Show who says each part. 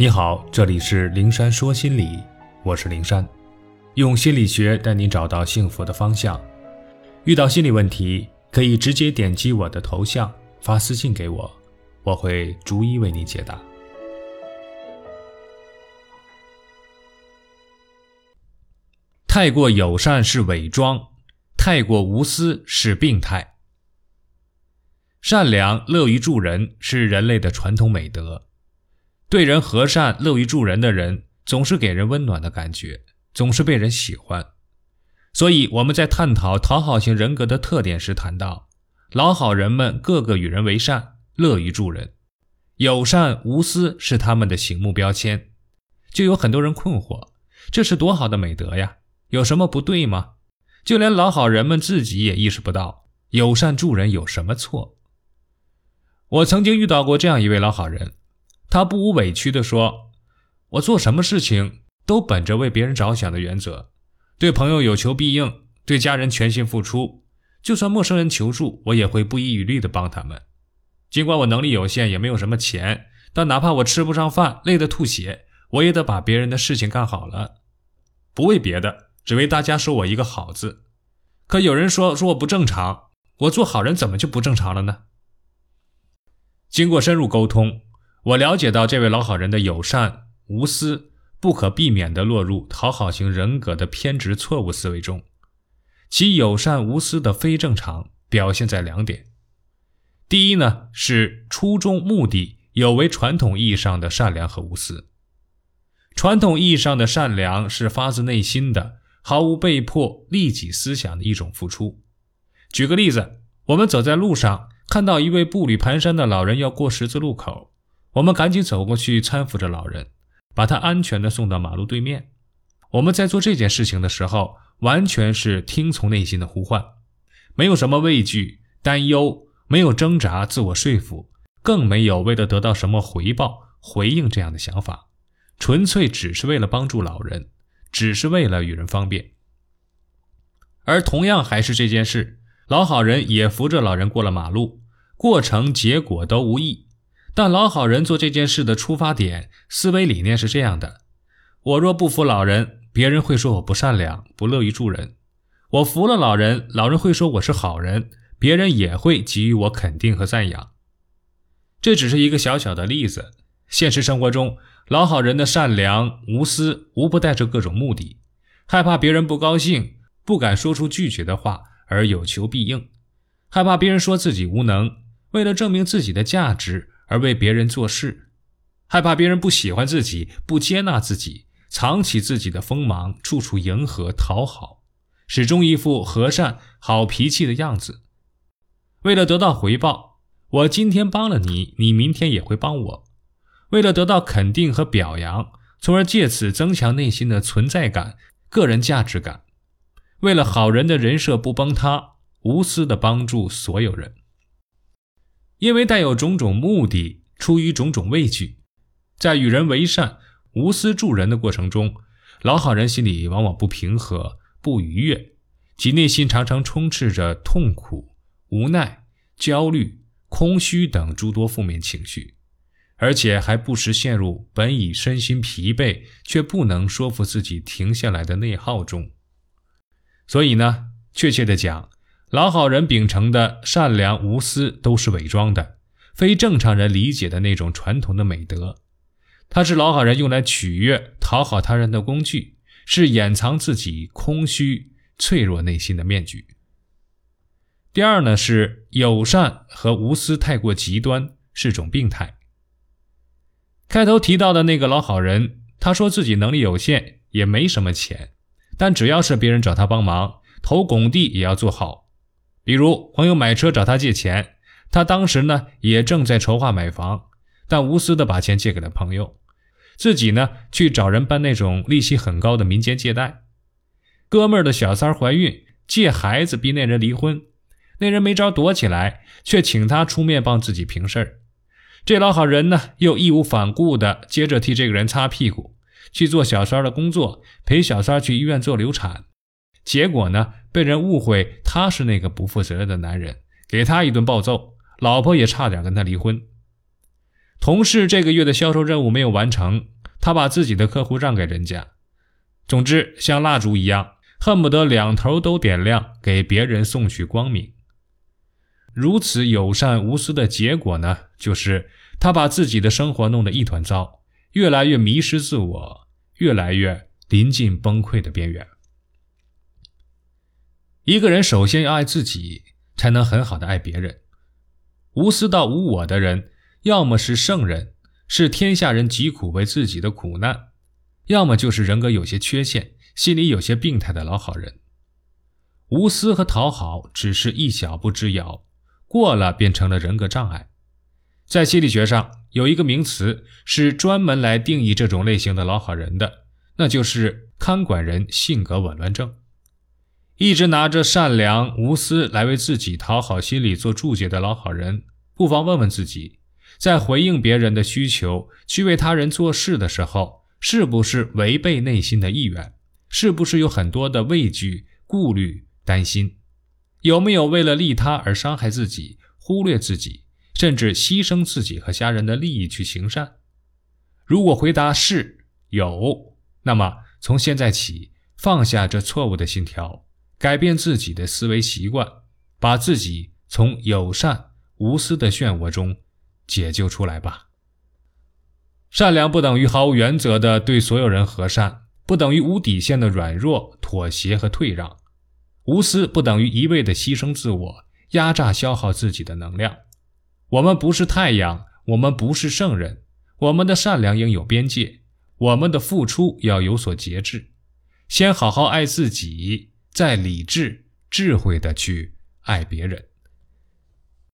Speaker 1: 你好，这里是灵山说心理，我是灵山，用心理学带你找到幸福的方向。遇到心理问题，可以直接点击我的头像发私信给我，我会逐一为你解答。太过友善是伪装，太过无私是病态。善良、乐于助人是人类的传统美德。对人和善、乐于助人的人，总是给人温暖的感觉，总是被人喜欢。所以我们在探讨讨好型人格的特点时，谈到老好人们个个与人为善，乐于助人，友善无私是他们的醒目标签。就有很多人困惑：这是多好的美德呀，有什么不对吗？就连老好人们自己也意识不到，友善助人有什么错？我曾经遇到过这样一位老好人。他不无委屈地说：“我做什么事情都本着为别人着想的原则，对朋友有求必应，对家人全心付出。就算陌生人求助，我也会不遗余力地帮他们。尽管我能力有限，也没有什么钱，但哪怕我吃不上饭，累得吐血，我也得把别人的事情干好了。不为别的，只为大家说我一个好字。可有人说说我不正常，我做好人怎么就不正常了呢？经过深入沟通。”我了解到这位老好人的友善无私，不可避免地落入讨好型人格的偏执错误思维中。其友善无私的非正常表现在两点：第一呢，是初衷目的有违传统意义上的善良和无私。传统意义上的善良是发自内心的，毫无被迫、利己思想的一种付出。举个例子，我们走在路上，看到一位步履蹒跚的老人要过十字路口。我们赶紧走过去，搀扶着老人，把他安全的送到马路对面。我们在做这件事情的时候，完全是听从内心的呼唤，没有什么畏惧、担忧，没有挣扎、自我说服，更没有为了得到什么回报回应这样的想法，纯粹只是为了帮助老人，只是为了与人方便。而同样还是这件事，老好人也扶着老人过了马路，过程结果都无异。但老好人做这件事的出发点、思维理念是这样的：我若不扶老人，别人会说我不善良、不乐于助人；我扶了老人，老人会说我是好人，别人也会给予我肯定和赞扬。这只是一个小小的例子。现实生活中，老好人的善良无私，无不带着各种目的：害怕别人不高兴，不敢说出拒绝的话而有求必应；害怕别人说自己无能，为了证明自己的价值。而为别人做事，害怕别人不喜欢自己、不接纳自己，藏起自己的锋芒，处处迎合讨好，始终一副和善、好脾气的样子。为了得到回报，我今天帮了你，你明天也会帮我。为了得到肯定和表扬，从而借此增强内心的存在感、个人价值感。为了好人的人设不崩塌，无私的帮助所有人。因为带有种种目的，出于种种畏惧，在与人为善、无私助人的过程中，老好人心里往往不平和、不愉悦，其内心常常充斥着痛苦、无奈、焦虑、空虚等诸多负面情绪，而且还不时陷入本已身心疲惫却不能说服自己停下来的内耗中。所以呢，确切的讲。老好人秉承的善良无私都是伪装的，非正常人理解的那种传统的美德。它是老好人用来取悦、讨好他人的工具，是掩藏自己空虚、脆弱内心的面具。第二呢，是友善和无私太过极端，是种病态。开头提到的那个老好人，他说自己能力有限，也没什么钱，但只要是别人找他帮忙，投拱地也要做好。比如朋友买车找他借钱，他当时呢也正在筹划买房，但无私的把钱借给了朋友，自己呢去找人办那种利息很高的民间借贷。哥们儿的小三怀孕，借孩子逼那人离婚，那人没招躲起来，却请他出面帮自己平事儿。这老好人呢又义无反顾的接着替这个人擦屁股，去做小三的工作，陪小三去医院做流产。结果呢，被人误会他是那个不负责任的男人，给他一顿暴揍，老婆也差点跟他离婚。同事这个月的销售任务没有完成，他把自己的客户让给人家。总之，像蜡烛一样，恨不得两头都点亮，给别人送去光明。如此友善无私的结果呢，就是他把自己的生活弄得一团糟，越来越迷失自我，越来越临近崩溃的边缘。一个人首先要爱自己，才能很好的爱别人。无私到无我的人，要么是圣人，是天下人疾苦为自己的苦难。要么就是人格有些缺陷、心里有些病态的老好人。无私和讨好只是一小步之遥，过了便成了人格障碍。在心理学上有一个名词是专门来定义这种类型的老好人的，那就是看管人性格紊乱症。一直拿着善良无私来为自己讨好心理做注解的老好人，不妨问问自己，在回应别人的需求、去为他人做事的时候。是不是违背内心的意愿？是不是有很多的畏惧、顾虑、担心？有没有为了利他而伤害自己、忽略自己，甚至牺牲自己和家人的利益去行善？如果回答是有，那么从现在起放下这错误的信条，改变自己的思维习惯，把自己从友善无私的漩涡中解救出来吧。善良不等于毫无原则的对所有人和善，不等于无底线的软弱、妥协和退让；无私不等于一味的牺牲自我、压榨、消耗自己的能量。我们不是太阳，我们不是圣人，我们的善良应有边界，我们的付出要有所节制。先好好爱自己，在理智、智慧的去爱别人。